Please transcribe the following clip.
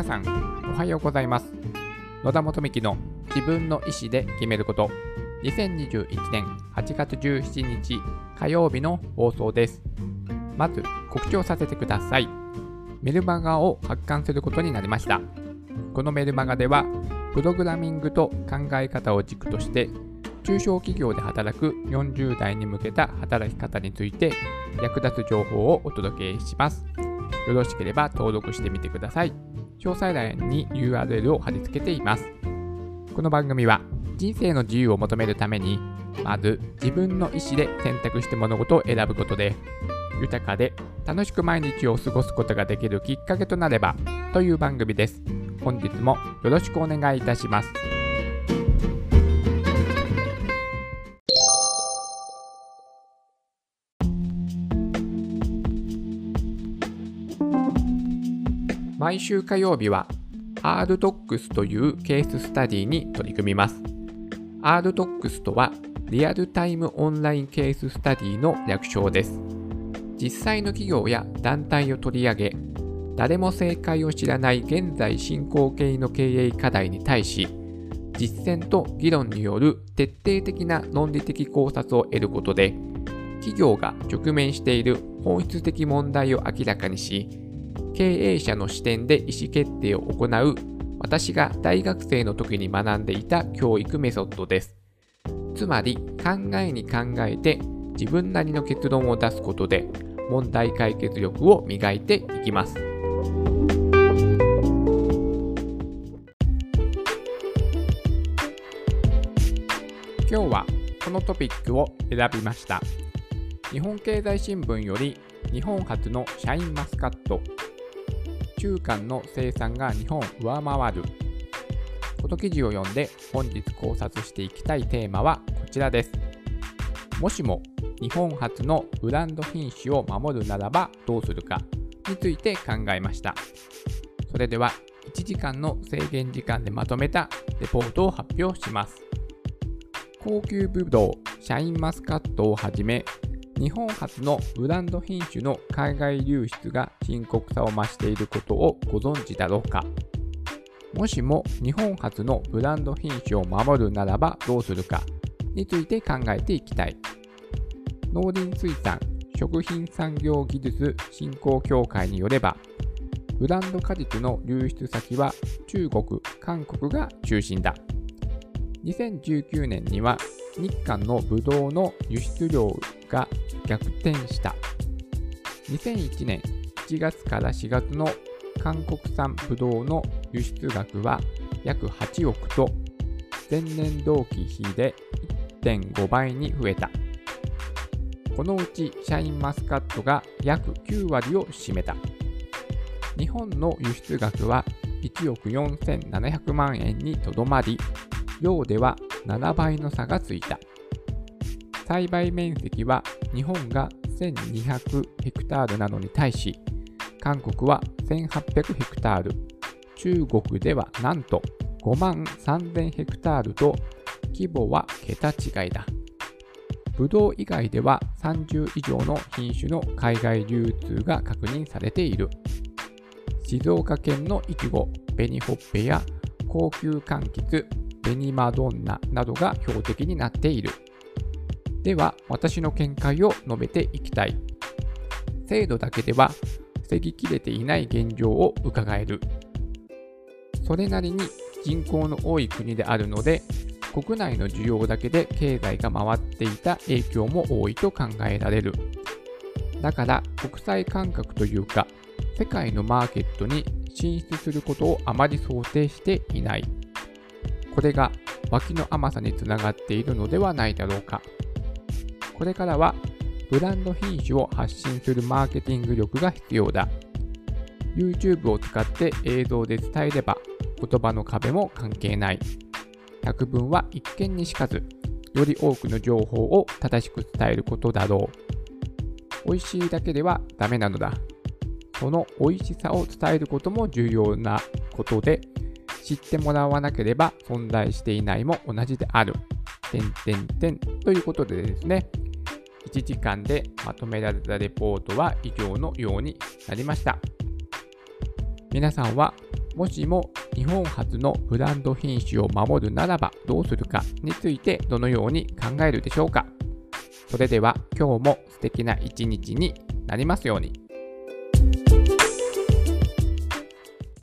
皆さんおはようございます。野田元美の自分の意思で決めること。2021年8月17日火曜日の放送です。まず告知をさせてください。メルマガを発刊することになりました。このメルマガではプログラミングと考え方を軸として中小企業で働く40代に向けた働き方について役立つ情報をお届けします。よろしければ登録してみてください。詳細欄に URL を貼り付けています。この番組は人生の自由を求めるためにまず自分の意思で選択して物事を選ぶことで豊かで楽しく毎日を過ごすことができるきっかけとなればという番組です。本日もよろしくお願いいたします。毎週火曜日は RDocs というケーススタディに取り組みます。RDocs とはリアルタイムオンラインケーススタディの略称です。実際の企業や団体を取り上げ、誰も正解を知らない現在進行形の経営課題に対し、実践と議論による徹底的な論理的考察を得ることで、企業が直面している本質的問題を明らかにし、経営者の視点で意思決定を行う私が大学生の時に学んでいた教育メソッドです。つまり考えに考えて自分なりの結論を出すことで問題解決力を磨いていきます。今日はこのトピックを選びました。日本経済新聞より日本初のシャインマスカット中間の生産が日本上回る。この記事を読んで本日考察していきたいテーマはこちらです。もしも日本初のブランド品種を守るならばどうするかについて考えました。それでは1時間の制限時間でまとめたレポートを発表します。高級ブドウシャインマスカットをはじめ日本初のブランド品種の海外流出が深刻さを増していることをご存知だろうか？もしも日本初のブランド品種を守るならばどうするかについて考えていきたい。農林水産食品産業技術振興協会によればブランド果実の流出先は中国、韓国が中心だ。2019年には日韓のブドウの輸出量が逆転した。2001年1月から4月の韓国産ブドウの輸出額は約8億と前年同期比で1.5倍に増えた。このうちシャインマスカットが約9割を占めた。日本の輸出額は1億4700万円にとどまり、量では7倍の差がついた。栽培面積は日本が1200ヘクタールなのに対し、韓国は1800ヘクタール、中国ではなんと5万3000ヘクタールと規模は桁違いだ。ブドウ以外では30以上の品種の海外流通が確認されている。静岡県のイチゴ、紅ほっぺや高級柑橘、紅マドンナなどが標的になっている。では、私の見解を述べていきたい。制度だけでは防ぎきれていない現状を伺える。それなりに人口の多い国であるので、国内の需要だけで経済が回っていた影響も多いと考えられる。だから国際感覚というか、世界のマーケットに進出することをあまり想定していない。これが脇の甘さにつながっているのではないだろうか。これからはブランド品種を発信するマーケティング力が必要だ。YouTube を使って映像で伝えれば言葉の壁も関係ない。百聞は一見にしかず、より多くの情報を正しく伝えることだろう。美味しいだけではダメなのだ。その美味しさを伝えることも重要なことで、知ってもらわなければ存在していないも同じである。てんてんてんということでですね、1時間でまとめられたレポートは以上のようになりました。皆さんはもしも日本初のブランド品種を守るならばどうするかについてどのように考えるでしょうかそれでは今日も素敵な一日になりますように。